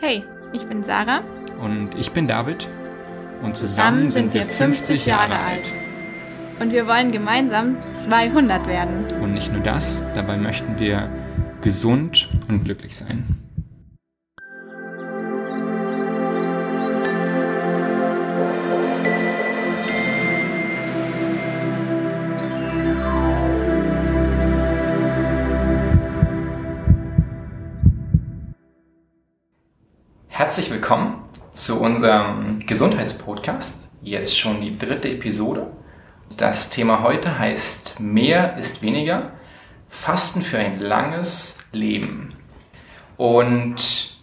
Hey, ich bin Sarah. Und ich bin David. Und zusammen, zusammen sind wir 50 Jahre alt. Und wir wollen gemeinsam 200 werden. Und nicht nur das, dabei möchten wir gesund und glücklich sein. Herzlich willkommen zu unserem Gesundheitspodcast. Jetzt schon die dritte Episode. Das Thema heute heißt Mehr ist weniger. Fasten für ein langes Leben. Und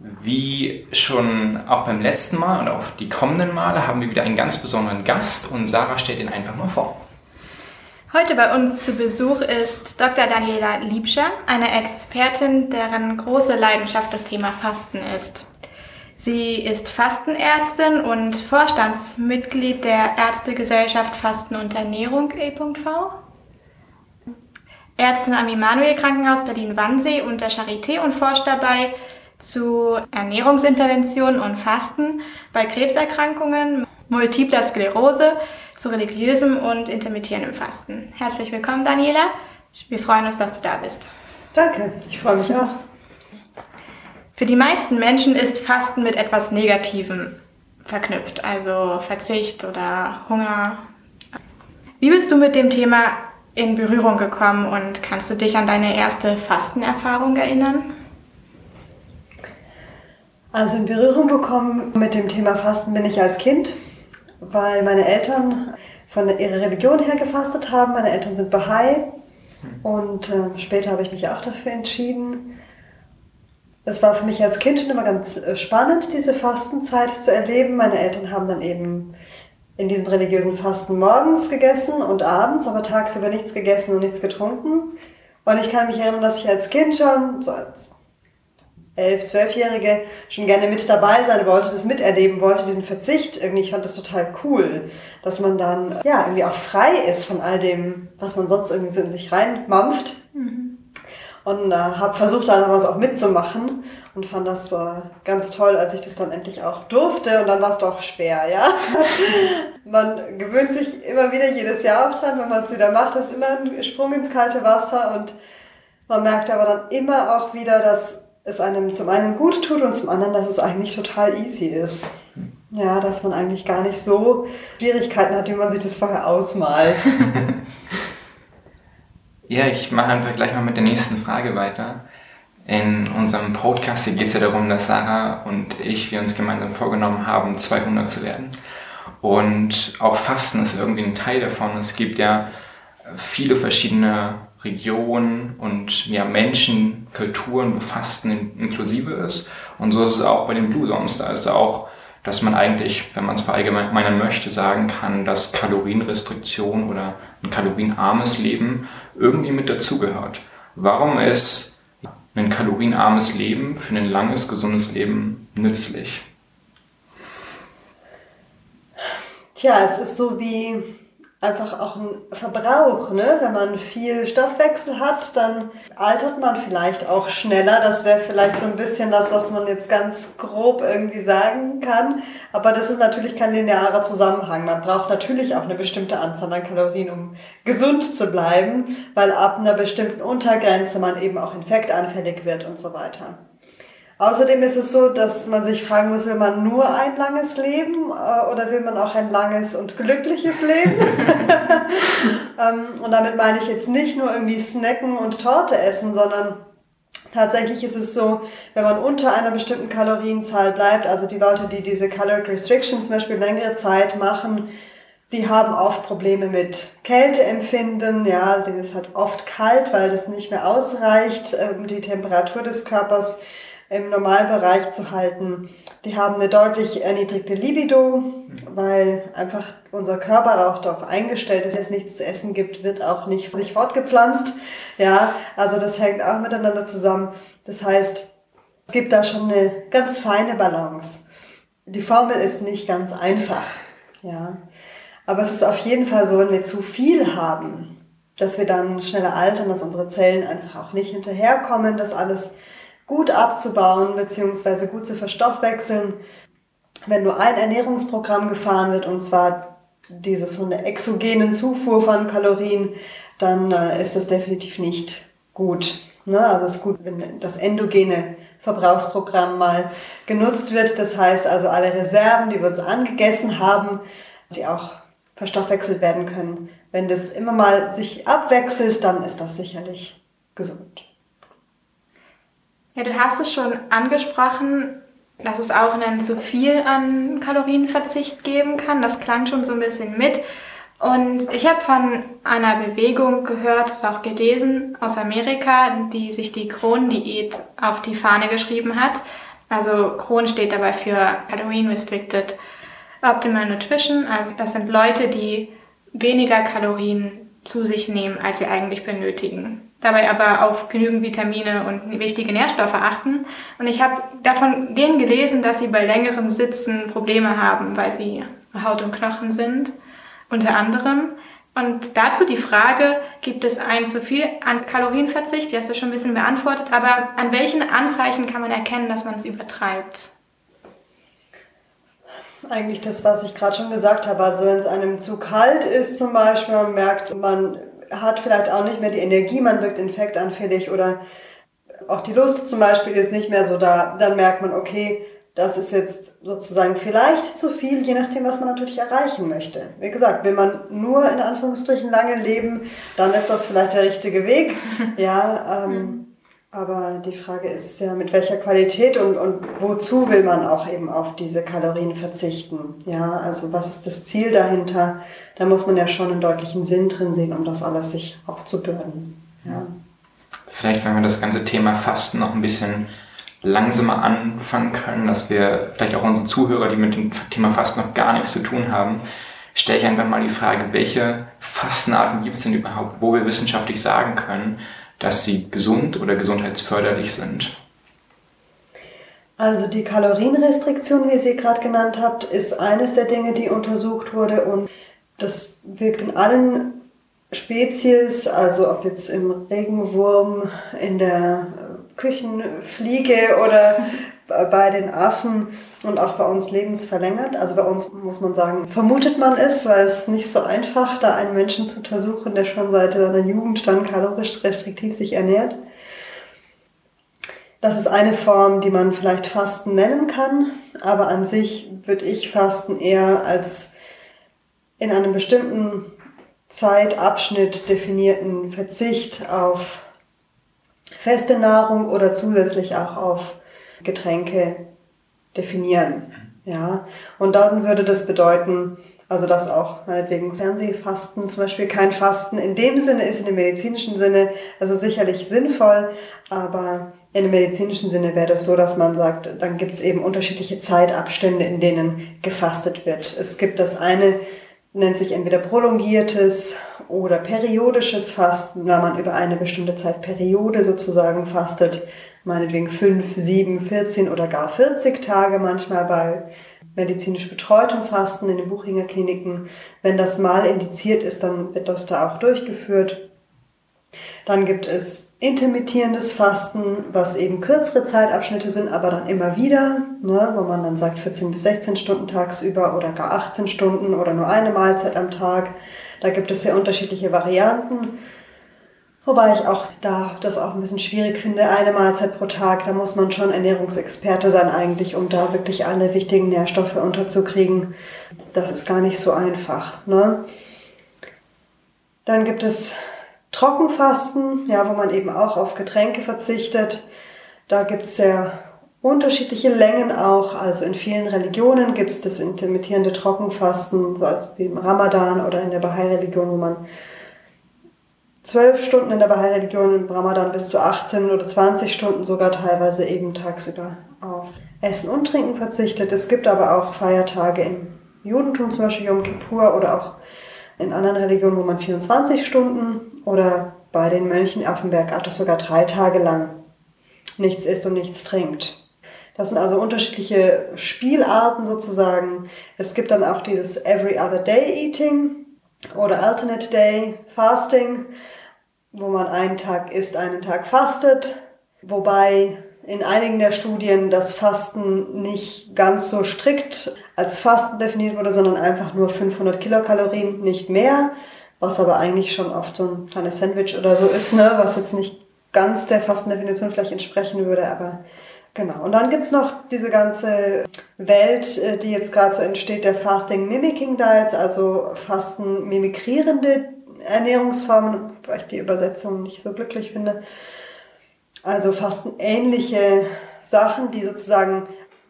wie schon auch beim letzten Mal und auch die kommenden Male haben wir wieder einen ganz besonderen Gast und Sarah stellt ihn einfach mal vor. Heute bei uns zu Besuch ist Dr. Daniela Liebscher, eine Expertin, deren große Leidenschaft das Thema Fasten ist. Sie ist Fastenärztin und Vorstandsmitglied der Ärztegesellschaft Fasten und Ernährung e.V. Ärztin am Immanuel Krankenhaus Berlin-Wannsee und der Charité und forscht dabei zu Ernährungsinterventionen und Fasten bei Krebserkrankungen, multipler Sklerose, zu religiösem und intermittierendem Fasten. Herzlich willkommen, Daniela. Wir freuen uns, dass du da bist. Danke, ich freue mich auch. Für die meisten Menschen ist Fasten mit etwas Negativem verknüpft, also Verzicht oder Hunger. Wie bist du mit dem Thema in Berührung gekommen und kannst du dich an deine erste Fastenerfahrung erinnern? Also in Berührung bekommen mit dem Thema Fasten bin ich als Kind, weil meine Eltern von ihrer Religion her gefastet haben. Meine Eltern sind Bahai und äh, später habe ich mich auch dafür entschieden. Es war für mich als Kind schon immer ganz äh, spannend, diese Fastenzeit zu erleben. Meine Eltern haben dann eben in diesem religiösen Fasten morgens gegessen und abends, aber tagsüber nichts gegessen und nichts getrunken. Und ich kann mich erinnern, dass ich als Kind schon, so als elf, zwölfjährige, schon gerne mit dabei sein wollte, das miterleben wollte, diesen Verzicht. Irgendwie, ich fand das total cool, dass man dann, ja, irgendwie auch frei ist von all dem, was man sonst irgendwie so in sich reinmampft. Mhm und äh, habe versucht, da was auch mitzumachen und fand das äh, ganz toll, als ich das dann endlich auch durfte und dann war es doch schwer, ja. man gewöhnt sich immer wieder jedes Jahr auch dran, wenn man es wieder macht, das ist immer ein Sprung ins kalte Wasser und man merkt aber dann immer auch wieder, dass es einem zum einen gut tut und zum anderen, dass es eigentlich total easy ist. Ja, dass man eigentlich gar nicht so Schwierigkeiten hat, wie man sich das vorher ausmalt. Ja, ich mache einfach gleich mal mit der nächsten Frage weiter. In unserem Podcast geht es ja darum, dass Sarah und ich, wir uns gemeinsam vorgenommen haben, 200 zu werden. Und auch Fasten ist irgendwie ein Teil davon. Es gibt ja viele verschiedene Regionen und ja, Menschen, Kulturen, wo Fasten inklusive ist. Und so ist es auch bei den Blue Zones. Da ist auch, dass man eigentlich, wenn man es verallgemeinern möchte, sagen kann, dass Kalorienrestriktion oder ein kalorienarmes Leben irgendwie mit dazugehört. Warum ist ein kalorienarmes Leben für ein langes, gesundes Leben nützlich? Tja, es ist so wie einfach auch ein Verbrauch. Ne? Wenn man viel Stoffwechsel hat, dann altert man vielleicht auch schneller. Das wäre vielleicht so ein bisschen das, was man jetzt ganz grob irgendwie sagen kann. Aber das ist natürlich kein linearer Zusammenhang. Man braucht natürlich auch eine bestimmte Anzahl an Kalorien, um gesund zu bleiben, weil ab einer bestimmten Untergrenze man eben auch infektanfällig wird und so weiter. Außerdem ist es so, dass man sich fragen muss, will man nur ein langes Leben äh, oder will man auch ein langes und glückliches Leben? ähm, und damit meine ich jetzt nicht nur irgendwie snacken und Torte essen, sondern tatsächlich ist es so, wenn man unter einer bestimmten Kalorienzahl bleibt, also die Leute, die diese Caloric Restrictions zum Beispiel längere Zeit machen, die haben oft Probleme mit Kälteempfinden, ja, denen ist halt oft kalt, weil das nicht mehr ausreicht, um die Temperatur des Körpers im Normalbereich zu halten. Die haben eine deutlich erniedrigte Libido, weil einfach unser Körper auch darauf eingestellt ist, wenn es nichts zu essen gibt, wird auch nicht sich fortgepflanzt. Ja, also das hängt auch miteinander zusammen. Das heißt, es gibt da schon eine ganz feine Balance. Die Formel ist nicht ganz einfach. Ja, aber es ist auf jeden Fall so, wenn wir zu viel haben, dass wir dann schneller altern, dass unsere Zellen einfach auch nicht hinterherkommen, das alles gut abzubauen bzw. gut zu verstoffwechseln, wenn nur ein Ernährungsprogramm gefahren wird, und zwar dieses von der exogenen Zufuhr von Kalorien, dann äh, ist das definitiv nicht gut. Ne? Also es ist gut, wenn das endogene Verbrauchsprogramm mal genutzt wird. Das heißt also alle Reserven, die wir uns angegessen haben, die auch verstoffwechselt werden können. Wenn das immer mal sich abwechselt, dann ist das sicherlich gesund. Ja, du hast es schon angesprochen, dass es auch einen zu viel an Kalorienverzicht geben kann. Das klang schon so ein bisschen mit. Und ich habe von einer Bewegung gehört, auch gelesen aus Amerika, die sich die Kron-Diät auf die Fahne geschrieben hat. Also Kron steht dabei für Calorie Restricted Optimal Nutrition. Also das sind Leute, die weniger Kalorien zu sich nehmen, als sie eigentlich benötigen. Dabei aber auf genügend Vitamine und wichtige Nährstoffe achten. Und ich habe davon denen gelesen, dass sie bei längerem Sitzen Probleme haben, weil sie Haut und Knochen sind unter anderem. Und dazu die Frage, gibt es ein zu viel an Kalorienverzicht? Die hast du schon ein bisschen beantwortet, aber an welchen Anzeichen kann man erkennen, dass man es übertreibt? Eigentlich das, was ich gerade schon gesagt habe. Also wenn es einem zu kalt ist zum Beispiel, man merkt, man hat vielleicht auch nicht mehr die Energie, man wirkt infektanfällig oder auch die Lust zum Beispiel ist nicht mehr so da, dann merkt man, okay, das ist jetzt sozusagen vielleicht zu viel, je nachdem, was man natürlich erreichen möchte. Wie gesagt, will man nur in Anführungsstrichen lange leben, dann ist das vielleicht der richtige Weg. Ja, ähm, aber die Frage ist ja, mit welcher Qualität und, und wozu will man auch eben auf diese Kalorien verzichten? Ja, also was ist das Ziel dahinter? Da muss man ja schon einen deutlichen Sinn drin sehen, um das alles sich auch zu bürden. Ja. Vielleicht, wenn wir das ganze Thema Fasten noch ein bisschen langsamer anfangen können, dass wir vielleicht auch unsere Zuhörer, die mit dem Thema Fasten noch gar nichts zu tun haben, stelle ich einfach mal die Frage, welche Fastenarten gibt es denn überhaupt, wo wir wissenschaftlich sagen können, dass sie gesund oder gesundheitsförderlich sind? Also die Kalorienrestriktion, wie Sie gerade genannt habt, ist eines der Dinge, die untersucht wurde und das wirkt in allen Spezies, also ob jetzt im Regenwurm, in der Küchenfliege oder bei den Affen und auch bei uns lebensverlängert. Also bei uns muss man sagen, vermutet man es, weil es nicht so einfach, da einen Menschen zu untersuchen, der schon seit seiner Jugend dann kalorisch restriktiv sich ernährt. Das ist eine Form, die man vielleicht Fasten nennen kann, aber an sich würde ich Fasten eher als in einem bestimmten Zeitabschnitt definierten Verzicht auf feste Nahrung oder zusätzlich auch auf Getränke definieren. Ja, und dann würde das bedeuten, also dass auch meinetwegen Fernsehfasten zum Beispiel kein Fasten in dem Sinne ist, in dem medizinischen Sinne, also sicherlich sinnvoll, aber in dem medizinischen Sinne wäre das so, dass man sagt, dann gibt es eben unterschiedliche Zeitabstände, in denen gefastet wird. Es gibt das eine, nennt sich entweder prolongiertes oder periodisches Fasten, wenn man über eine bestimmte Zeitperiode sozusagen fastet, meinetwegen 5, 7, 14 oder gar 40 Tage manchmal bei medizinisch betreutem Fasten in den Buchinger Kliniken. Wenn das mal indiziert ist, dann wird das da auch durchgeführt. Dann gibt es intermittierendes Fasten, was eben kürzere Zeitabschnitte sind, aber dann immer wieder, ne, wo man dann sagt 14 bis 16 Stunden tagsüber oder gar 18 Stunden oder nur eine Mahlzeit am Tag. Da gibt es sehr unterschiedliche Varianten. Wobei ich auch da das auch ein bisschen schwierig finde, eine Mahlzeit pro Tag, da muss man schon Ernährungsexperte sein eigentlich, um da wirklich alle wichtigen Nährstoffe unterzukriegen. Das ist gar nicht so einfach. Ne? Dann gibt es Trockenfasten, ja, wo man eben auch auf Getränke verzichtet. Da gibt es sehr unterschiedliche Längen auch. Also in vielen Religionen gibt es das intermittierende Trockenfasten, wie im Ramadan oder in der Bahai-Religion, wo man zwölf Stunden in der Bahai-Religion, im Ramadan bis zu 18 oder 20 Stunden sogar teilweise eben tagsüber auf Essen und Trinken verzichtet. Es gibt aber auch Feiertage im Judentum, zum Beispiel Yom Kippur oder auch in anderen Religionen, wo man 24 Stunden oder bei den Mönchen auf dem Berg Athos sogar drei Tage lang nichts isst und nichts trinkt. Das sind also unterschiedliche Spielarten sozusagen. Es gibt dann auch dieses Every Other Day Eating oder Alternate Day Fasting, wo man einen Tag isst, einen Tag fastet. Wobei in einigen der Studien das Fasten nicht ganz so strikt als Fasten definiert wurde, sondern einfach nur 500 Kilokalorien, nicht mehr, was aber eigentlich schon oft so ein kleines Sandwich oder so ist, ne? was jetzt nicht ganz der Fastendefinition vielleicht entsprechen würde, aber genau. Und dann gibt's noch diese ganze Welt, äh, die jetzt gerade so entsteht, der Fasting Mimicking Diets, also Fasten mimikrierende Ernährungsformen, weil ich die Übersetzung nicht so glücklich finde. Also fastenähnliche Sachen, die sozusagen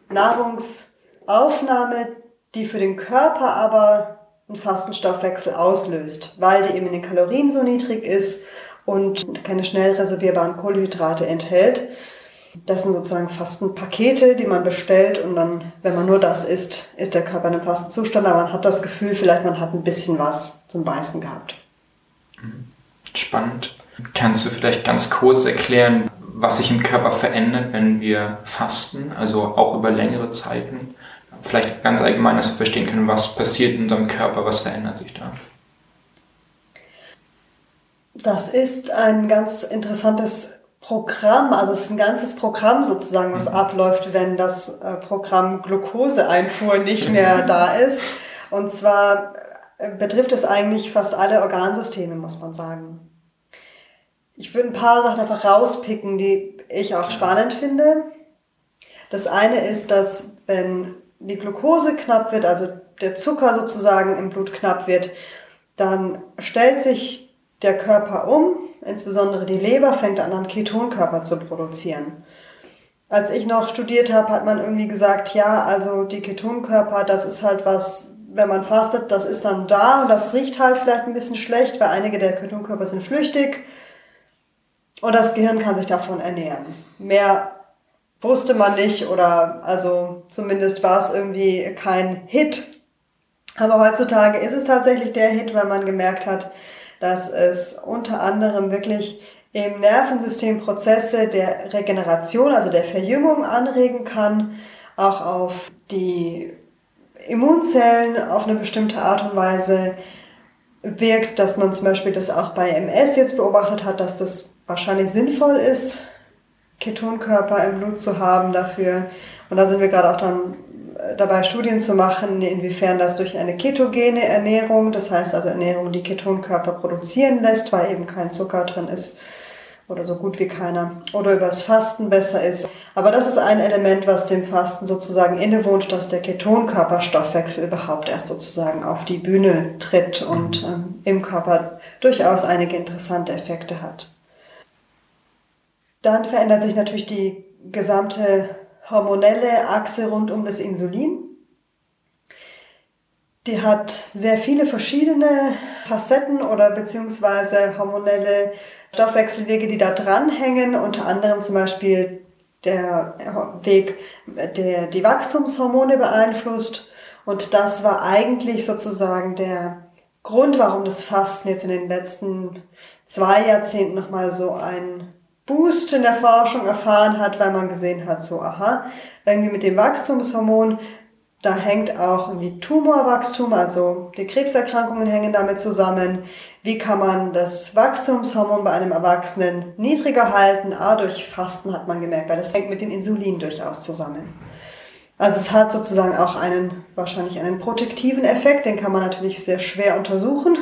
Nahrungsaufnahme, die für den Körper aber einen Fastenstoffwechsel auslöst, weil die eben in den Kalorien so niedrig ist und keine schnell resorbierbaren Kohlenhydrate enthält. Das sind sozusagen Fastenpakete, die man bestellt und dann, wenn man nur das isst, ist der Körper in einem Fastenzustand, aber man hat das Gefühl, vielleicht man hat ein bisschen was zum Beißen gehabt. Spannend. Kannst du vielleicht ganz kurz erklären, was sich im Körper verändert, wenn wir fasten, also auch über längere Zeiten. Vielleicht ganz allgemein, dass wir verstehen können, was passiert in unserem Körper, was verändert sich da. Das ist ein ganz interessantes Programm, also es ist ein ganzes Programm sozusagen, was mhm. abläuft, wenn das äh, Programm Glukoseeinfuhr nicht mehr da ist. Und zwar äh, betrifft es eigentlich fast alle Organsysteme, muss man sagen. Ich würde ein paar Sachen einfach rauspicken, die ich auch spannend finde. Das eine ist, dass wenn die Glucose knapp wird, also der Zucker sozusagen im Blut knapp wird, dann stellt sich der Körper um, insbesondere die Leber fängt an, einen Ketonkörper zu produzieren. Als ich noch studiert habe, hat man irgendwie gesagt, ja, also die Ketonkörper, das ist halt was, wenn man fastet, das ist dann da und das riecht halt vielleicht ein bisschen schlecht, weil einige der Ketonkörper sind flüchtig und das Gehirn kann sich davon ernähren. Mehr wusste man nicht oder also zumindest war es irgendwie kein Hit. Aber heutzutage ist es tatsächlich der Hit, weil man gemerkt hat, dass es unter anderem wirklich im Nervensystem Prozesse der Regeneration, also der Verjüngung anregen kann, auch auf die Immunzellen auf eine bestimmte Art und Weise wirkt, dass man zum Beispiel das auch bei MS jetzt beobachtet hat, dass das wahrscheinlich sinnvoll ist, Ketonkörper im Blut zu haben dafür. Und da sind wir gerade auch dann äh, dabei, Studien zu machen, inwiefern das durch eine ketogene Ernährung, das heißt also Ernährung, die Ketonkörper produzieren lässt, weil eben kein Zucker drin ist oder so gut wie keiner, oder übers Fasten besser ist. Aber das ist ein Element, was dem Fasten sozusagen innewohnt, dass der Ketonkörperstoffwechsel überhaupt erst sozusagen auf die Bühne tritt und ähm, im Körper durchaus einige interessante Effekte hat. Dann verändert sich natürlich die gesamte hormonelle Achse rund um das Insulin. Die hat sehr viele verschiedene Facetten oder beziehungsweise hormonelle Stoffwechselwege, die da dranhängen, unter anderem zum Beispiel der Weg, der die Wachstumshormone beeinflusst. Und das war eigentlich sozusagen der Grund, warum das Fasten jetzt in den letzten zwei Jahrzehnten nochmal so ein Boost in der Forschung erfahren hat, weil man gesehen hat, so, aha, irgendwie mit dem Wachstumshormon, da hängt auch irgendwie Tumorwachstum, also die Krebserkrankungen hängen damit zusammen. Wie kann man das Wachstumshormon bei einem Erwachsenen niedriger halten? Ah, durch Fasten hat man gemerkt, weil das hängt mit dem Insulin durchaus zusammen. Also es hat sozusagen auch einen, wahrscheinlich einen protektiven Effekt, den kann man natürlich sehr schwer untersuchen,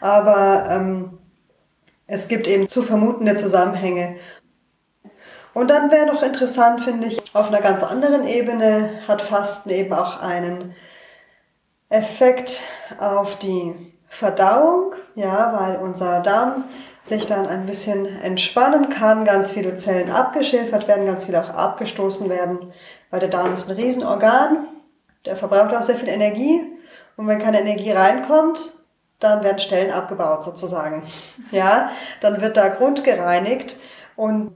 aber ähm, es gibt eben zu vermutende Zusammenhänge. Und dann wäre noch interessant, finde ich, auf einer ganz anderen Ebene hat Fasten eben auch einen Effekt auf die Verdauung, ja, weil unser Darm sich dann ein bisschen entspannen kann, ganz viele Zellen abgeschilfert werden, ganz viele auch abgestoßen werden, weil der Darm ist ein Riesenorgan, der verbraucht auch sehr viel Energie und wenn keine Energie reinkommt, dann werden Stellen abgebaut sozusagen. Ja, dann wird da Grund gereinigt und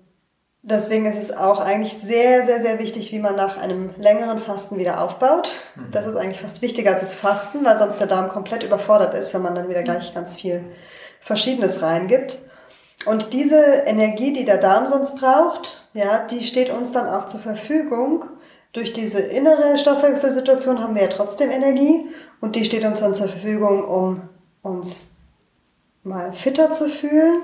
deswegen ist es auch eigentlich sehr, sehr, sehr wichtig, wie man nach einem längeren Fasten wieder aufbaut. Mhm. Das ist eigentlich fast wichtiger als das Fasten, weil sonst der Darm komplett überfordert ist, wenn man dann wieder gleich ganz viel Verschiedenes reingibt. Und diese Energie, die der Darm sonst braucht, ja, die steht uns dann auch zur Verfügung. Durch diese innere Stoffwechselsituation haben wir ja trotzdem Energie und die steht uns dann zur Verfügung, um uns mal fitter zu fühlen.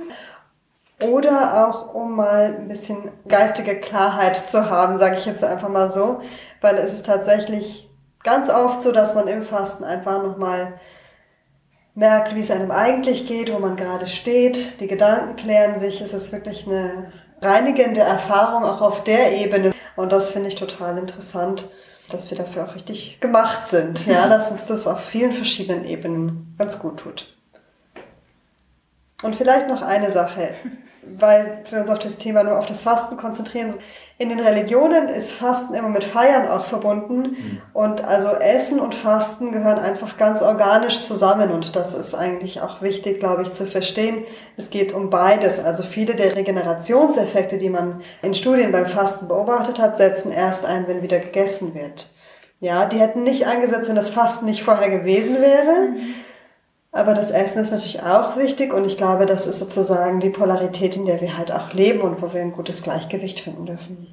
oder auch um mal ein bisschen geistige Klarheit zu haben, sage ich jetzt einfach mal so, weil es ist tatsächlich ganz oft so, dass man im Fasten einfach nochmal merkt, wie es einem eigentlich geht, wo man gerade steht, die Gedanken klären sich, es ist wirklich eine reinigende Erfahrung auch auf der Ebene. Und das finde ich total interessant, dass wir dafür auch richtig gemacht sind, ja, dass uns das auf vielen verschiedenen Ebenen ganz gut tut. Und vielleicht noch eine Sache, weil wir uns auf das Thema nur auf das Fasten konzentrieren. In den Religionen ist Fasten immer mit Feiern auch verbunden. Mhm. Und also Essen und Fasten gehören einfach ganz organisch zusammen. Und das ist eigentlich auch wichtig, glaube ich, zu verstehen. Es geht um beides. Also viele der Regenerationseffekte, die man in Studien beim Fasten beobachtet hat, setzen erst ein, wenn wieder gegessen wird. Ja, die hätten nicht eingesetzt, wenn das Fasten nicht vorher gewesen wäre. Mhm. Aber das Essen ist natürlich auch wichtig und ich glaube, das ist sozusagen die Polarität, in der wir halt auch leben und wo wir ein gutes Gleichgewicht finden dürfen.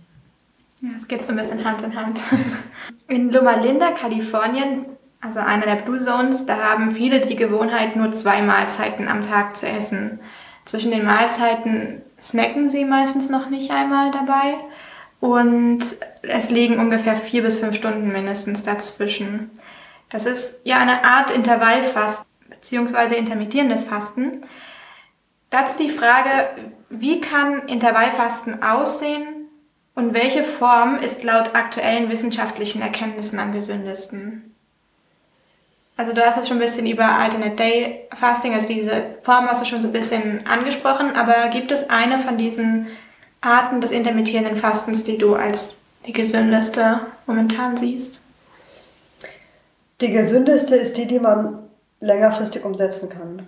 Ja, es geht so ein bisschen Hand in Hand. In Loma Linda, Kalifornien, also einer der Blue Zones, da haben viele die Gewohnheit, nur zwei Mahlzeiten am Tag zu essen. Zwischen den Mahlzeiten snacken sie meistens noch nicht einmal dabei und es liegen ungefähr vier bis fünf Stunden mindestens dazwischen. Das ist ja eine Art Intervallfasten beziehungsweise intermittierendes Fasten. Dazu die Frage, wie kann Intervallfasten aussehen und welche Form ist laut aktuellen wissenschaftlichen Erkenntnissen am gesündesten? Also du hast jetzt schon ein bisschen über Alternate Day Fasting, also diese Form hast du schon so ein bisschen angesprochen, aber gibt es eine von diesen Arten des intermittierenden Fastens, die du als die gesündeste momentan siehst? Die gesündeste ist die, die man längerfristig umsetzen kann.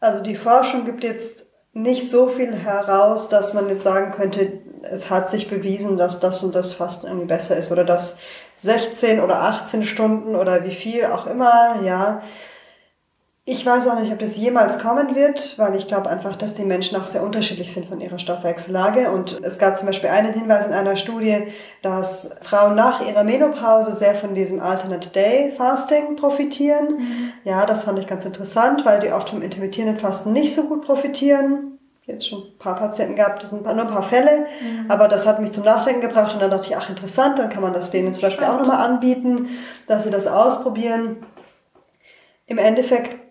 Also die Forschung gibt jetzt nicht so viel heraus, dass man jetzt sagen könnte, es hat sich bewiesen, dass das und das Fasten irgendwie besser ist oder dass 16 oder 18 Stunden oder wie viel auch immer, ja, ich weiß auch nicht, ob das jemals kommen wird, weil ich glaube einfach, dass die Menschen auch sehr unterschiedlich sind von ihrer Stoffwechsellage. Und es gab zum Beispiel einen Hinweis in einer Studie, dass Frauen nach ihrer Menopause sehr von diesem Alternate Day Fasting profitieren. Mhm. Ja, das fand ich ganz interessant, weil die oft vom intermittierenden Fasten nicht so gut profitieren. Jetzt schon ein paar Patienten gehabt, das sind nur ein paar Fälle, mhm. aber das hat mich zum Nachdenken gebracht und dann dachte ich, ach interessant, dann kann man das denen zum Beispiel auch nochmal anbieten, dass sie das ausprobieren. Im Endeffekt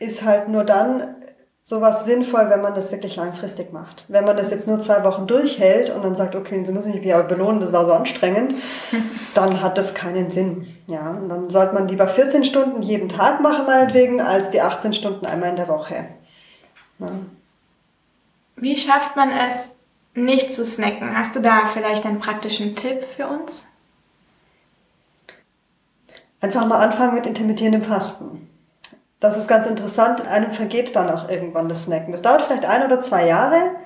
ist halt nur dann sowas sinnvoll, wenn man das wirklich langfristig macht. Wenn man das jetzt nur zwei Wochen durchhält und dann sagt, okay, Sie müssen mich aber belohnen, das war so anstrengend, dann hat das keinen Sinn. Ja, und dann sollte man lieber 14 Stunden jeden Tag machen, meinetwegen, als die 18 Stunden einmal in der Woche. Ja. Wie schafft man es, nicht zu snacken? Hast du da vielleicht einen praktischen Tipp für uns? Einfach mal anfangen mit intermittierendem Fasten. Das ist ganz interessant. Einem vergeht dann auch irgendwann das Snacken. Das dauert vielleicht ein oder zwei Jahre,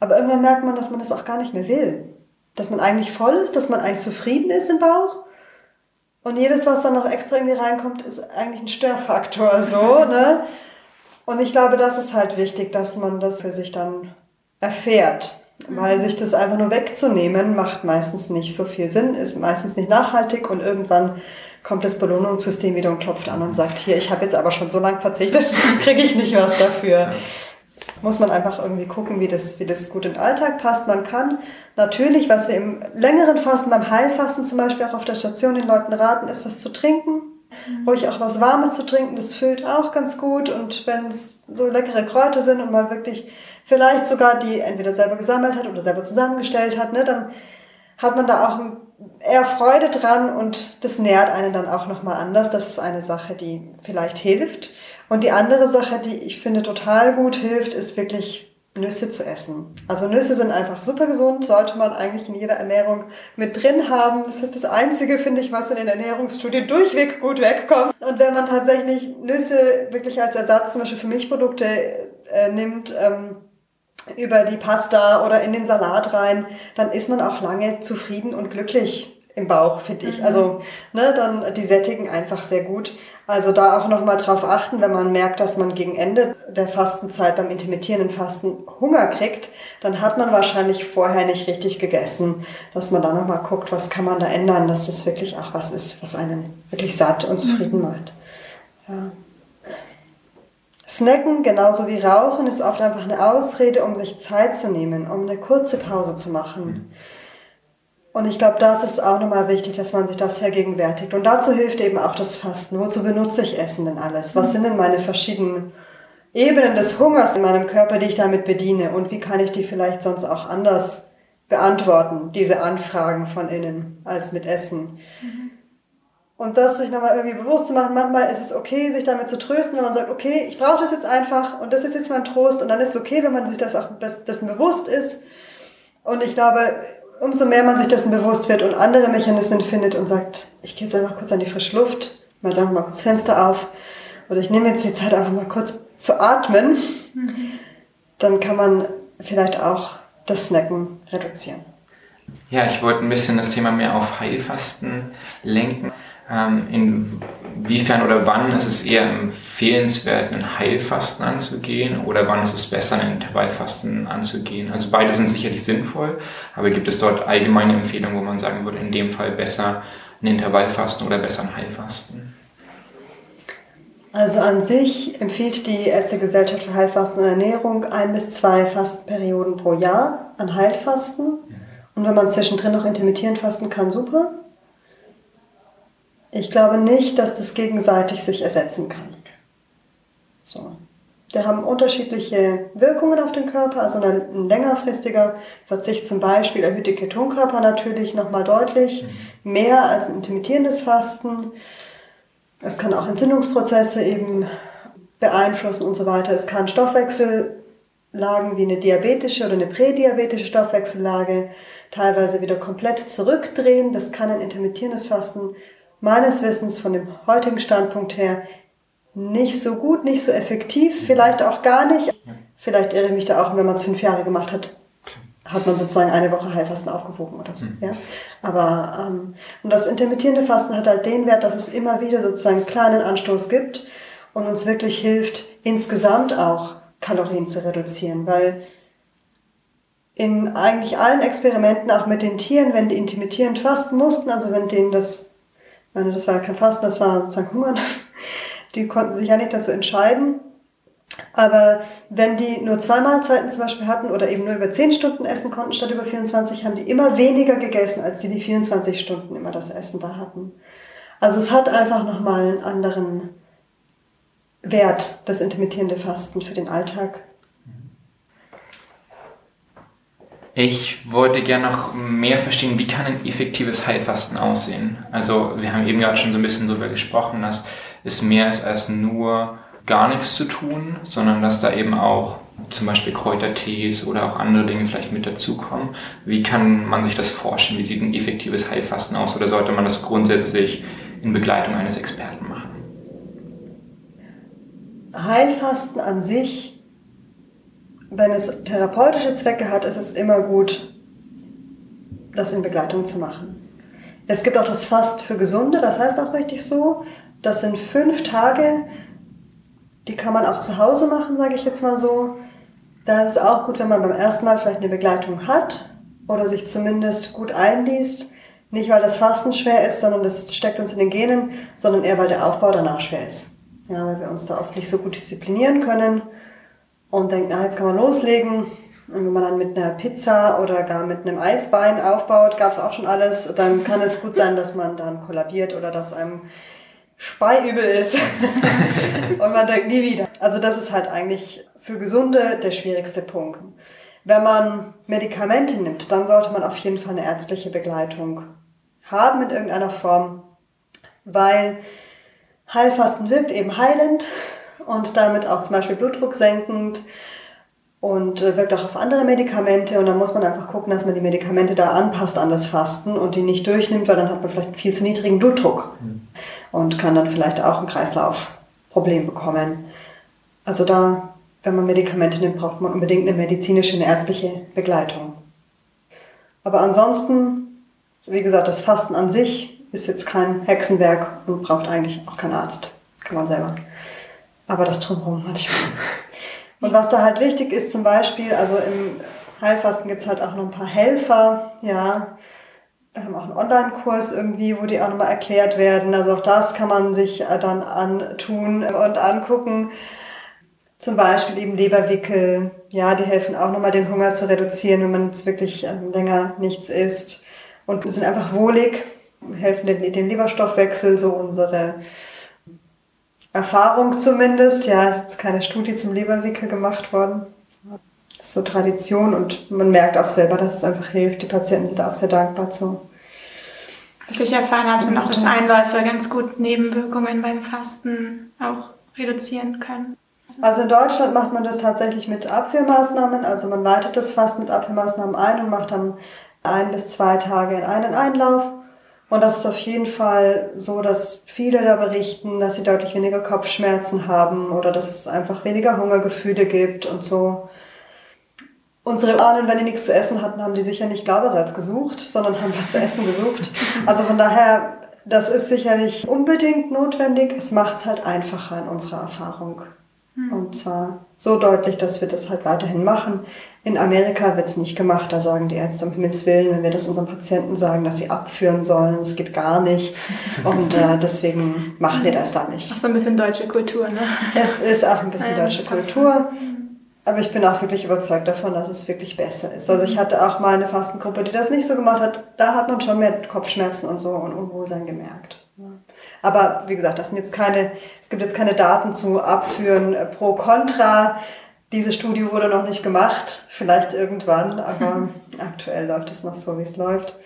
aber irgendwann merkt man, dass man das auch gar nicht mehr will. Dass man eigentlich voll ist, dass man eigentlich zufrieden ist im Bauch. Und jedes, was dann noch extra irgendwie reinkommt, ist eigentlich ein Störfaktor, so, ne? Und ich glaube, das ist halt wichtig, dass man das für sich dann erfährt. Weil sich das einfach nur wegzunehmen, macht meistens nicht so viel Sinn, ist meistens nicht nachhaltig und irgendwann kommt das Belohnungssystem wieder und klopft an und sagt, hier, ich habe jetzt aber schon so lange verzichtet, kriege ich nicht was dafür. Muss man einfach irgendwie gucken, wie das, wie das gut in den Alltag passt. Man kann natürlich, was wir im längeren Fasten, beim Heilfasten zum Beispiel auch auf der Station den Leuten raten, ist was zu trinken. Mhm. Ruhig auch was Warmes zu trinken, das füllt auch ganz gut. Und wenn es so leckere Kräuter sind und man wirklich vielleicht sogar die entweder selber gesammelt hat oder selber zusammengestellt hat, ne, dann hat man da auch ein eher Freude dran und das nährt einen dann auch nochmal anders. Das ist eine Sache, die vielleicht hilft. Und die andere Sache, die ich finde total gut hilft, ist wirklich Nüsse zu essen. Also Nüsse sind einfach super gesund, sollte man eigentlich in jeder Ernährung mit drin haben. Das ist das Einzige, finde ich, was in den Ernährungsstudien durchweg gut wegkommt. Und wenn man tatsächlich Nüsse wirklich als Ersatz zum Beispiel für Milchprodukte äh, nimmt, ähm, über die Pasta oder in den Salat rein, dann ist man auch lange zufrieden und glücklich im Bauch, finde ich. Mhm. Also, ne, dann die sättigen einfach sehr gut. Also da auch nochmal drauf achten, wenn man merkt, dass man gegen Ende der Fastenzeit beim intermittierenden Fasten Hunger kriegt, dann hat man wahrscheinlich vorher nicht richtig gegessen, dass man da nochmal guckt, was kann man da ändern, dass das wirklich auch was ist, was einen wirklich satt und zufrieden mhm. macht. Ja. Snacken, genauso wie Rauchen, ist oft einfach eine Ausrede, um sich Zeit zu nehmen, um eine kurze Pause zu machen. Und ich glaube, das ist auch nochmal wichtig, dass man sich das vergegenwärtigt. Und dazu hilft eben auch das Fasten. Wozu benutze ich Essen denn alles? Was sind denn meine verschiedenen Ebenen des Hungers in meinem Körper, die ich damit bediene? Und wie kann ich die vielleicht sonst auch anders beantworten, diese Anfragen von innen, als mit Essen? Mhm. Und das sich nochmal irgendwie bewusst zu machen, manchmal ist es okay, sich damit zu trösten, wenn man sagt, okay, ich brauche das jetzt einfach und das ist jetzt mein Trost und dann ist es okay, wenn man sich das auch dessen bewusst ist. Und ich glaube, umso mehr man sich dessen bewusst wird und andere Mechanismen findet und sagt, ich gehe jetzt einfach kurz an die frische Luft, mal sagen wir mal kurz Fenster auf oder ich nehme jetzt die Zeit einfach mal kurz zu atmen, mhm. dann kann man vielleicht auch das Snacken reduzieren. Ja, ich wollte ein bisschen das Thema mehr auf Heilfasten lenken. Ähm, inwiefern oder wann ist es eher empfehlenswert, ein Heilfasten anzugehen oder wann ist es besser, ein Intervallfasten anzugehen? Also beide sind sicherlich sinnvoll, aber gibt es dort allgemeine Empfehlungen, wo man sagen würde, in dem Fall besser ein Intervallfasten oder besser ein Heilfasten? Also an sich empfiehlt die Ärztegesellschaft für Heilfasten und Ernährung ein bis zwei Fastenperioden pro Jahr an Heilfasten. Und wenn man zwischendrin noch intermittierend fasten kann, super. Ich glaube nicht, dass das gegenseitig sich ersetzen kann. So. Die haben unterschiedliche Wirkungen auf den Körper, also ein längerfristiger Verzicht zum Beispiel erhöht die Ketonkörper natürlich nochmal deutlich mhm. mehr als ein intermittierendes Fasten. Es kann auch Entzündungsprozesse eben beeinflussen und so weiter. Es kann Stoffwechsellagen wie eine diabetische oder eine prädiabetische Stoffwechsellage teilweise wieder komplett zurückdrehen. Das kann ein intermittierendes Fasten meines Wissens von dem heutigen Standpunkt her nicht so gut, nicht so effektiv, vielleicht auch gar nicht. Vielleicht irre ich mich da auch, wenn man es fünf Jahre gemacht hat, hat man sozusagen eine Woche Heilfasten aufgewogen oder so. Mhm. Ja? Aber ähm, und das intermittierende Fasten hat halt den Wert, dass es immer wieder sozusagen einen kleinen Anstoß gibt und uns wirklich hilft, insgesamt auch Kalorien zu reduzieren, weil in eigentlich allen Experimenten, auch mit den Tieren, wenn die intermittierend fasten mussten, also wenn denen das meine, das war kein Fasten, das war sozusagen Hunger. Die konnten sich ja nicht dazu entscheiden. Aber wenn die nur zwei Mahlzeiten zum Beispiel hatten oder eben nur über 10 Stunden essen konnten statt über 24, haben die immer weniger gegessen, als die die 24 Stunden immer das Essen da hatten. Also es hat einfach nochmal einen anderen Wert, das intermittierende Fasten für den Alltag. Ich wollte gerne noch mehr verstehen, wie kann ein effektives Heilfasten aussehen? Also wir haben eben gerade schon so ein bisschen darüber gesprochen, dass es mehr ist als nur gar nichts zu tun, sondern dass da eben auch zum Beispiel Kräutertees oder auch andere Dinge vielleicht mit dazukommen. Wie kann man sich das vorstellen? Wie sieht ein effektives Heilfasten aus? Oder sollte man das grundsätzlich in Begleitung eines Experten machen? Heilfasten an sich wenn es therapeutische Zwecke hat, ist es immer gut, das in Begleitung zu machen. Es gibt auch das Fast für Gesunde, das heißt auch richtig so. Das sind fünf Tage, die kann man auch zu Hause machen, sage ich jetzt mal so. Da ist es auch gut, wenn man beim ersten Mal vielleicht eine Begleitung hat oder sich zumindest gut einliest. Nicht, weil das Fasten schwer ist, sondern das steckt uns in den Genen, sondern eher, weil der Aufbau danach schwer ist. Ja, weil wir uns da oft nicht so gut disziplinieren können und denkt, na, jetzt kann man loslegen. Und wenn man dann mit einer Pizza oder gar mit einem Eisbein aufbaut, gab es auch schon alles, dann kann es gut sein, dass man dann kollabiert oder dass einem speiübel ist und man denkt nie wieder. Also das ist halt eigentlich für Gesunde der schwierigste Punkt. Wenn man Medikamente nimmt, dann sollte man auf jeden Fall eine ärztliche Begleitung haben in irgendeiner Form, weil Heilfasten wirkt eben heilend und damit auch zum Beispiel Blutdruck senkend und äh, wirkt auch auf andere Medikamente und dann muss man einfach gucken, dass man die Medikamente da anpasst an das Fasten und die nicht durchnimmt, weil dann hat man vielleicht einen viel zu niedrigen Blutdruck mhm. und kann dann vielleicht auch ein Kreislaufproblem bekommen. Also da, wenn man Medikamente nimmt, braucht man unbedingt eine medizinische, eine ärztliche Begleitung. Aber ansonsten, wie gesagt, das Fasten an sich ist jetzt kein Hexenwerk und braucht eigentlich auch keinen Arzt. Kann man selber aber das drumherum manchmal. Und was da halt wichtig ist, zum Beispiel, also im Heilfasten gibt's halt auch noch ein paar Helfer, ja. Wir haben auch einen Online-Kurs irgendwie, wo die auch nochmal erklärt werden. Also auch das kann man sich äh, dann antun und angucken. Zum Beispiel eben Leberwickel, ja, die helfen auch nochmal den Hunger zu reduzieren, wenn man jetzt wirklich ähm, länger nichts isst. Und sind einfach wohlig, helfen den Leberstoffwechsel, so unsere Erfahrung zumindest. Ja, es ist keine Studie zum Leberwickel gemacht worden. Das ist so Tradition und man merkt auch selber, dass es einfach hilft. Die Patienten sind auch sehr dankbar zu. Was ich erfahren habe, sind auch, dass Einläufe ganz gut Nebenwirkungen beim Fasten auch reduzieren können. Also in Deutschland macht man das tatsächlich mit Abführmaßnahmen. Also man leitet das Fasten mit Abführmaßnahmen ein und macht dann ein bis zwei Tage in einen Einlauf. Und das ist auf jeden Fall so, dass viele da berichten, dass sie deutlich weniger Kopfschmerzen haben oder dass es einfach weniger Hungergefühle gibt und so. Unsere Ahnen, wenn die nichts zu essen hatten, haben die sicher nicht Glaubersalz gesucht, sondern haben was zu essen gesucht. Also von daher, das ist sicherlich unbedingt notwendig. Es macht es halt einfacher in unserer Erfahrung. Hm. Und zwar so deutlich, dass wir das halt weiterhin machen. In Amerika wird es nicht gemacht. Da sagen die Ärzte um Himmels Willen, wenn wir das unseren Patienten sagen, dass sie abführen sollen, das geht gar nicht. Und äh, deswegen machen wir das da nicht. Auch so ein bisschen deutsche Kultur, ne? Es ist auch ein bisschen ja, deutsche Kultur. Aber ich bin auch wirklich überzeugt davon, dass es wirklich besser ist. Also ich hatte auch mal eine Fastengruppe, die das nicht so gemacht hat. Da hat man schon mehr Kopfschmerzen und so und Unwohlsein gemerkt. Aber wie gesagt, das sind jetzt keine, es gibt jetzt keine Daten zu Abführen äh, pro Contra. Diese Studie wurde noch nicht gemacht, vielleicht irgendwann, aber aktuell läuft es noch so, wie es läuft.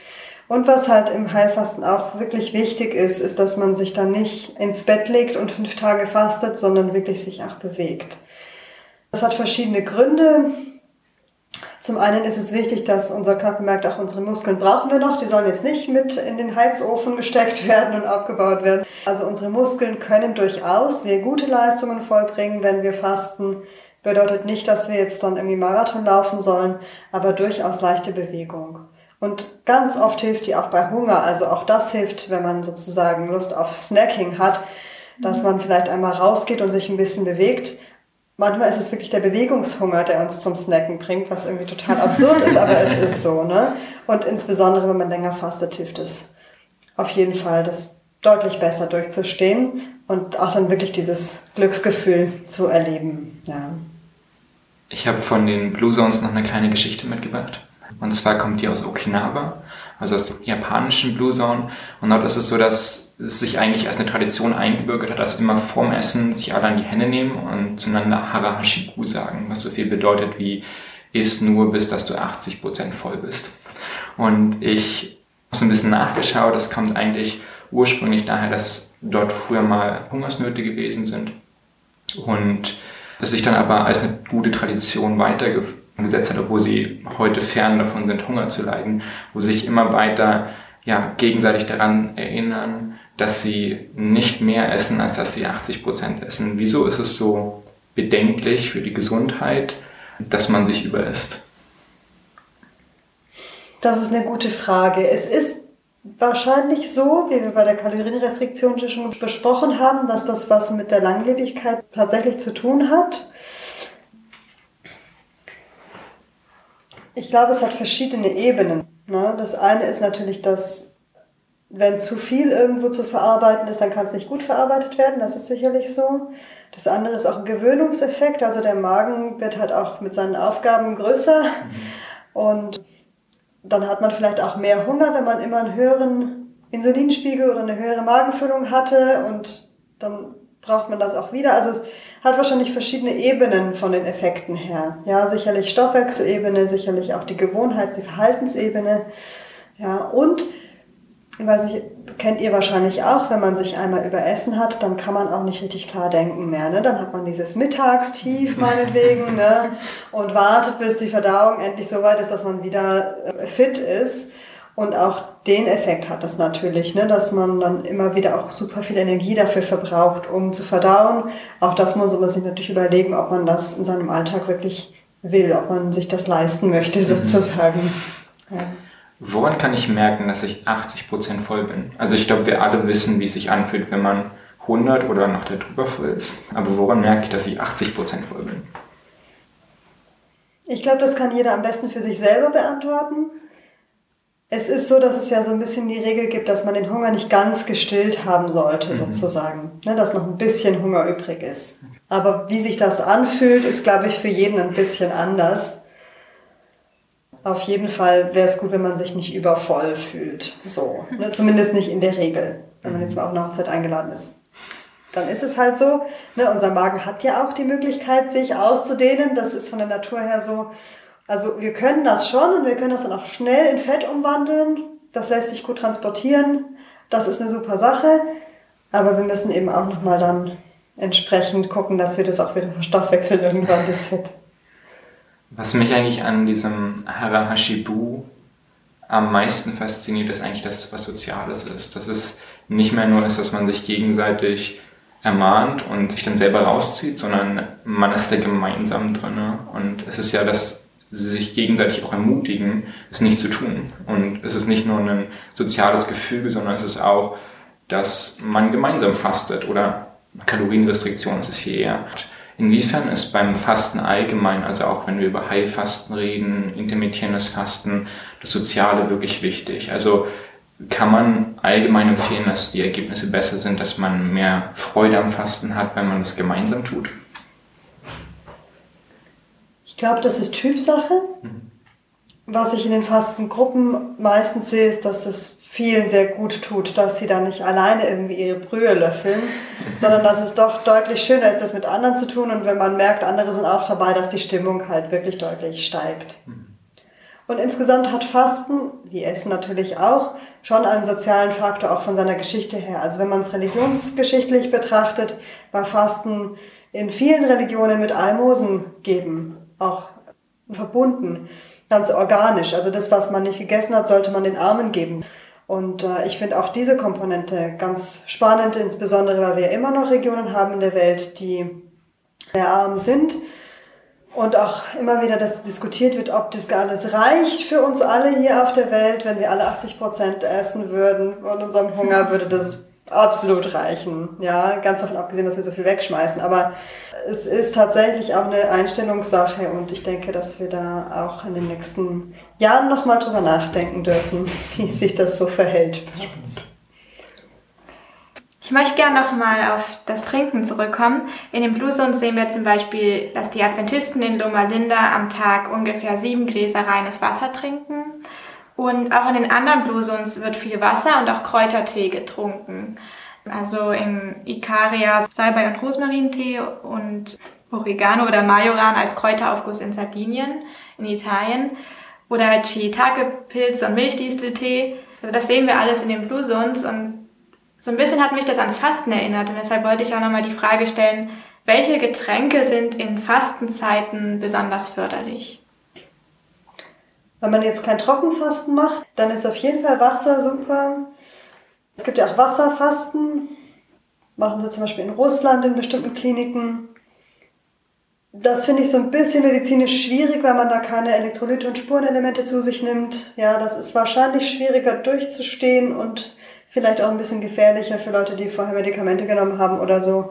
Und was halt im Heilfasten auch wirklich wichtig ist, ist, dass man sich dann nicht ins Bett legt und fünf Tage fastet, sondern wirklich sich auch bewegt. Das hat verschiedene Gründe. Zum einen ist es wichtig, dass unser Körper merkt, auch unsere Muskeln brauchen wir noch. Die sollen jetzt nicht mit in den Heizofen gesteckt werden und abgebaut werden. Also unsere Muskeln können durchaus sehr gute Leistungen vollbringen, wenn wir fasten. Bedeutet nicht, dass wir jetzt dann irgendwie Marathon laufen sollen, aber durchaus leichte Bewegung. Und ganz oft hilft die auch bei Hunger. Also auch das hilft, wenn man sozusagen Lust auf Snacking hat, dass man vielleicht einmal rausgeht und sich ein bisschen bewegt manchmal ist es wirklich der Bewegungshunger, der uns zum Snacken bringt, was irgendwie total absurd ist, aber es ist so. Ne? Und insbesondere, wenn man länger fastet, hilft es auf jeden Fall, das deutlich besser durchzustehen und auch dann wirklich dieses Glücksgefühl zu erleben. Ja. Ich habe von den Blue Zones noch eine kleine Geschichte mitgebracht. Und zwar kommt die aus Okinawa, also aus der japanischen Blue Zone. Und dort ist es so, dass es sich eigentlich als eine Tradition eingebürgert hat, dass immer vorm Essen sich alle an die Hände nehmen und zueinander Harahashiku sagen, was so viel bedeutet wie isst nur, bis dass du 80% voll bist. Und ich habe so ein bisschen nachgeschaut, das kommt eigentlich ursprünglich daher, dass dort früher mal Hungersnöte gewesen sind und es sich dann aber als eine gute Tradition weitergesetzt hat, obwohl sie heute fern davon sind, Hunger zu leiden, wo sie sich immer weiter ja, gegenseitig daran erinnern, dass sie nicht mehr essen, als dass sie 80 Prozent essen. Wieso ist es so bedenklich für die Gesundheit, dass man sich überisst? Das ist eine gute Frage. Es ist wahrscheinlich so, wie wir bei der Kalorienrestriktion schon besprochen haben, dass das was mit der Langlebigkeit tatsächlich zu tun hat. Ich glaube, es hat verschiedene Ebenen. Ne? Das eine ist natürlich, dass wenn zu viel irgendwo zu verarbeiten ist, dann kann es nicht gut verarbeitet werden, das ist sicherlich so. Das andere ist auch ein Gewöhnungseffekt, also der Magen wird halt auch mit seinen Aufgaben größer mhm. und dann hat man vielleicht auch mehr Hunger, wenn man immer einen höheren Insulinspiegel oder eine höhere Magenfüllung hatte und dann braucht man das auch wieder. Also es hat wahrscheinlich verschiedene Ebenen von den Effekten her. Ja, sicherlich Stoffwechselebene, sicherlich auch die Gewohnheits-, die Verhaltensebene. Ja, und weiß nicht, kennt ihr wahrscheinlich auch, wenn man sich einmal überessen hat, dann kann man auch nicht richtig klar denken mehr. Ne? Dann hat man dieses Mittagstief meinetwegen ne? und wartet, bis die Verdauung endlich so weit ist, dass man wieder äh, fit ist. Und auch den Effekt hat das natürlich, ne? dass man dann immer wieder auch super viel Energie dafür verbraucht, um zu verdauen. Auch das muss man sich natürlich überlegen, ob man das in seinem Alltag wirklich will, ob man sich das leisten möchte mhm. sozusagen. Ja. Woran kann ich merken, dass ich 80% voll bin? Also ich glaube, wir alle wissen, wie es sich anfühlt, wenn man 100 oder noch darüber voll ist. Aber woran merke ich, dass ich 80% voll bin? Ich glaube, das kann jeder am besten für sich selber beantworten. Es ist so, dass es ja so ein bisschen die Regel gibt, dass man den Hunger nicht ganz gestillt haben sollte, mhm. sozusagen. Ne, dass noch ein bisschen Hunger übrig ist. Aber wie sich das anfühlt, ist, glaube ich, für jeden ein bisschen anders. Auf jeden Fall wäre es gut, wenn man sich nicht übervoll fühlt. So. Ne? Zumindest nicht in der Regel, wenn man jetzt mal auf eine Hochzeit eingeladen ist. Dann ist es halt so. Ne? Unser Magen hat ja auch die Möglichkeit, sich auszudehnen. Das ist von der Natur her so. Also wir können das schon und wir können das dann auch schnell in Fett umwandeln. Das lässt sich gut transportieren. Das ist eine super Sache. Aber wir müssen eben auch nochmal dann entsprechend gucken, dass wir das auch wieder verstoffwechseln irgendwann, das Fett. Was mich eigentlich an diesem Harahashibu am meisten fasziniert, ist eigentlich, dass es was Soziales ist. Dass es nicht mehr nur ist, dass man sich gegenseitig ermahnt und sich dann selber rauszieht, sondern man ist da gemeinsam drin. Und es ist ja, dass sie sich gegenseitig auch ermutigen, es nicht zu tun. Und es ist nicht nur ein soziales Gefüge, sondern es ist auch, dass man gemeinsam fastet oder Kalorienrestriktion ist es viel eher. Inwiefern ist beim Fasten allgemein, also auch wenn wir über Heilfasten reden, intermittierendes Fasten, das Soziale wirklich wichtig? Also kann man allgemein empfehlen, dass die Ergebnisse besser sind, dass man mehr Freude am Fasten hat, wenn man es gemeinsam tut? Ich glaube, das ist Typsache. Mhm. Was ich in den Fastengruppen meistens sehe, ist, dass das vielen sehr gut tut, dass sie dann nicht alleine irgendwie ihre Brühe löffeln, sondern dass es doch deutlich schöner ist, das mit anderen zu tun und wenn man merkt, andere sind auch dabei, dass die Stimmung halt wirklich deutlich steigt. Und insgesamt hat Fasten, wie Essen natürlich auch, schon einen sozialen Faktor auch von seiner Geschichte her. Also wenn man es religionsgeschichtlich betrachtet, war Fasten in vielen Religionen mit Almosen geben auch verbunden, ganz organisch. Also das, was man nicht gegessen hat, sollte man den Armen geben. Und äh, ich finde auch diese Komponente ganz spannend, insbesondere weil wir immer noch Regionen haben in der Welt, die sehr arm sind. Und auch immer wieder das diskutiert wird, ob das alles reicht für uns alle hier auf der Welt. Wenn wir alle 80 Prozent essen würden von unserem Hunger, würde das absolut reichen. Ja, ganz davon abgesehen, dass wir so viel wegschmeißen. Aber es ist tatsächlich auch eine Einstellungssache und ich denke, dass wir da auch in den nächsten Jahren nochmal drüber nachdenken dürfen, wie sich das so verhält bei uns. Ich möchte gerne nochmal auf das Trinken zurückkommen. In den Blue Zones sehen wir zum Beispiel, dass die Adventisten in Loma Linda am Tag ungefähr sieben Gläser reines Wasser trinken. Und auch in den anderen Blue Zones wird viel Wasser und auch Kräutertee getrunken. Also in Ikaria Salbei- und Rosmarintee und Oregano oder Majoran als Kräuteraufguss in Sardinien, in Italien. Oder halt Shiitake-Pilz und Milchdisteltee. Also das sehen wir alles in den Blue Zones und so ein bisschen hat mich das ans Fasten erinnert und deshalb wollte ich auch nochmal die Frage stellen, welche Getränke sind in Fastenzeiten besonders förderlich? Wenn man jetzt kein Trockenfasten macht, dann ist auf jeden Fall Wasser super. Es gibt ja auch Wasserfasten, machen sie zum Beispiel in Russland in bestimmten Kliniken. Das finde ich so ein bisschen medizinisch schwierig, weil man da keine Elektrolyte und Spurenelemente zu sich nimmt. Ja, das ist wahrscheinlich schwieriger durchzustehen und vielleicht auch ein bisschen gefährlicher für Leute, die vorher Medikamente genommen haben oder so.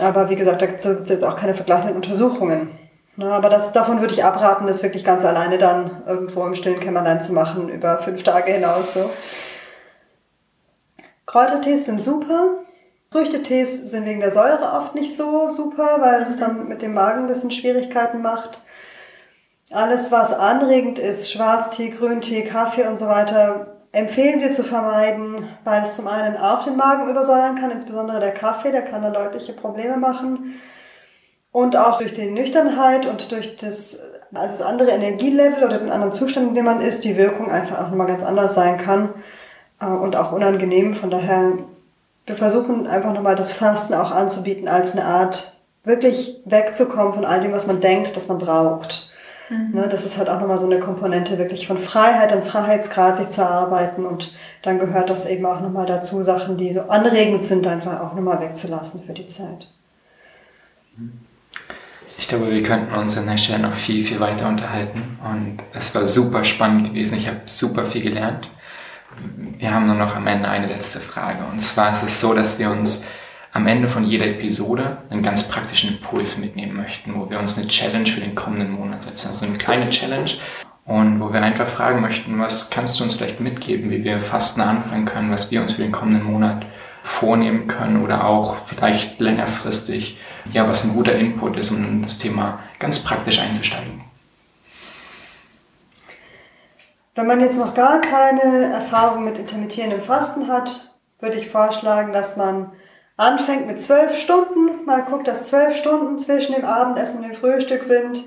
Aber wie gesagt, da gibt es jetzt auch keine vergleichenden Untersuchungen. Na, aber das, davon würde ich abraten, das wirklich ganz alleine dann irgendwo im stillen Kämmerlein zu machen, über fünf Tage hinaus. So. Kräutertees sind super. Früchtetees sind wegen der Säure oft nicht so super, weil es dann mit dem Magen ein bisschen Schwierigkeiten macht. Alles, was anregend ist, Schwarztee, Grüntee, Kaffee und so weiter, empfehlen wir zu vermeiden, weil es zum einen auch den Magen übersäuern kann, insbesondere der Kaffee, der kann dann deutliche Probleme machen. Und auch durch die Nüchternheit und durch das, also das andere Energielevel oder den anderen Zustand, in dem man ist, die Wirkung einfach auch nochmal ganz anders sein kann. Äh, und auch unangenehm. Von daher, wir versuchen einfach nochmal das Fasten auch anzubieten als eine Art, wirklich wegzukommen von all dem, was man denkt, dass man braucht. Mhm. Ne, das ist halt auch nochmal so eine Komponente wirklich von Freiheit und Freiheitsgrad sich zu erarbeiten und dann gehört das eben auch nochmal dazu, Sachen, die so anregend sind, einfach auch nochmal wegzulassen für die Zeit. Ich glaube, wir könnten uns an der Stelle noch viel, viel weiter unterhalten und es war super spannend gewesen. Ich habe super viel gelernt wir haben nur noch am Ende eine letzte Frage. Und zwar ist es so, dass wir uns am Ende von jeder Episode einen ganz praktischen Impuls mitnehmen möchten, wo wir uns eine Challenge für den kommenden Monat setzen. Also eine kleine Challenge und wo wir einfach fragen möchten, was kannst du uns vielleicht mitgeben, wie wir Fasten anfangen können, was wir uns für den kommenden Monat vornehmen können oder auch vielleicht längerfristig, ja, was ein guter Input ist, um das Thema ganz praktisch einzusteigen. Wenn man jetzt noch gar keine Erfahrung mit intermittierendem Fasten hat, würde ich vorschlagen, dass man anfängt mit zwölf Stunden, mal guckt, dass zwölf Stunden zwischen dem Abendessen und dem Frühstück sind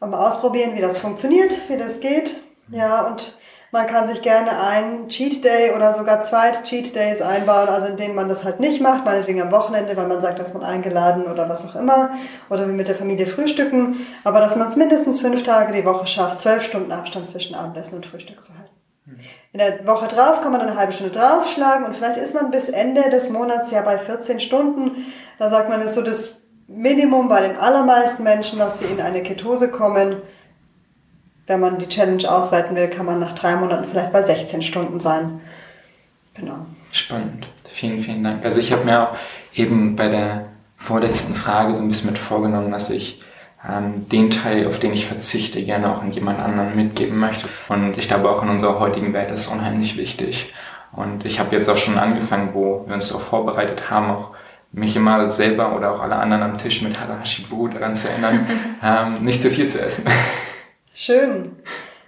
und mal ausprobieren, wie das funktioniert, wie das geht. Ja, und man kann sich gerne einen Cheat Day oder sogar zwei Cheat Days einbauen, also in denen man das halt nicht macht, meinetwegen am Wochenende, weil man sagt, dass man eingeladen oder was auch immer, oder wir mit der Familie frühstücken, aber dass man es mindestens fünf Tage die Woche schafft, zwölf Stunden Abstand zwischen Abendessen und Frühstück zu halten. In der Woche drauf kann man eine halbe Stunde draufschlagen und vielleicht ist man bis Ende des Monats ja bei 14 Stunden. Da sagt man, ist so das Minimum bei den allermeisten Menschen, dass sie in eine Ketose kommen. Wenn man die Challenge ausweiten will, kann man nach drei Monaten vielleicht bei 16 Stunden sein. Genau. Spannend. Vielen, vielen Dank. Also ich habe mir auch eben bei der vorletzten Frage so ein bisschen mit vorgenommen, dass ich ähm, den Teil, auf den ich verzichte, gerne auch in jemand anderen mitgeben möchte. Und ich glaube auch in unserer heutigen Welt ist es unheimlich wichtig. Und ich habe jetzt auch schon angefangen, wo wir uns darauf vorbereitet haben, auch mich immer selber oder auch alle anderen am Tisch mit Harahashibu daran zu erinnern, ähm, nicht zu viel zu essen. Schön.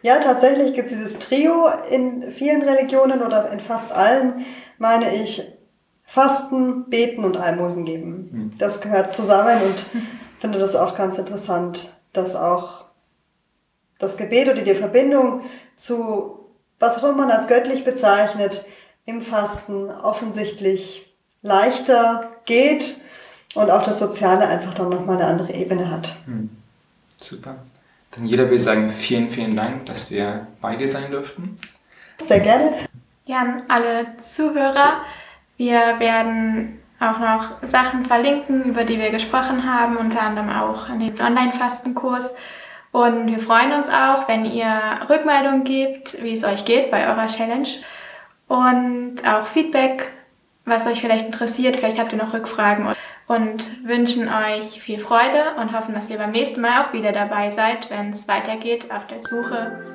Ja, tatsächlich gibt es dieses Trio in vielen Religionen oder in fast allen, meine ich, Fasten, Beten und Almosen geben. Hm. Das gehört zusammen und finde das auch ganz interessant, dass auch das Gebet oder die Verbindung zu was auch immer man als göttlich bezeichnet, im Fasten offensichtlich leichter geht und auch das Soziale einfach dann nochmal eine andere Ebene hat. Hm. Super. Dann jeder will sagen, vielen, vielen Dank, dass wir bei dir sein durften. Sehr gerne. Ja, an alle Zuhörer. Wir werden auch noch Sachen verlinken, über die wir gesprochen haben, unter anderem auch an den Online-Fastenkurs. Und wir freuen uns auch, wenn ihr Rückmeldungen gebt, wie es euch geht bei eurer Challenge und auch Feedback, was euch vielleicht interessiert. Vielleicht habt ihr noch Rückfragen und wünschen euch viel Freude und hoffen, dass ihr beim nächsten Mal auch wieder dabei seid, wenn es weitergeht auf der Suche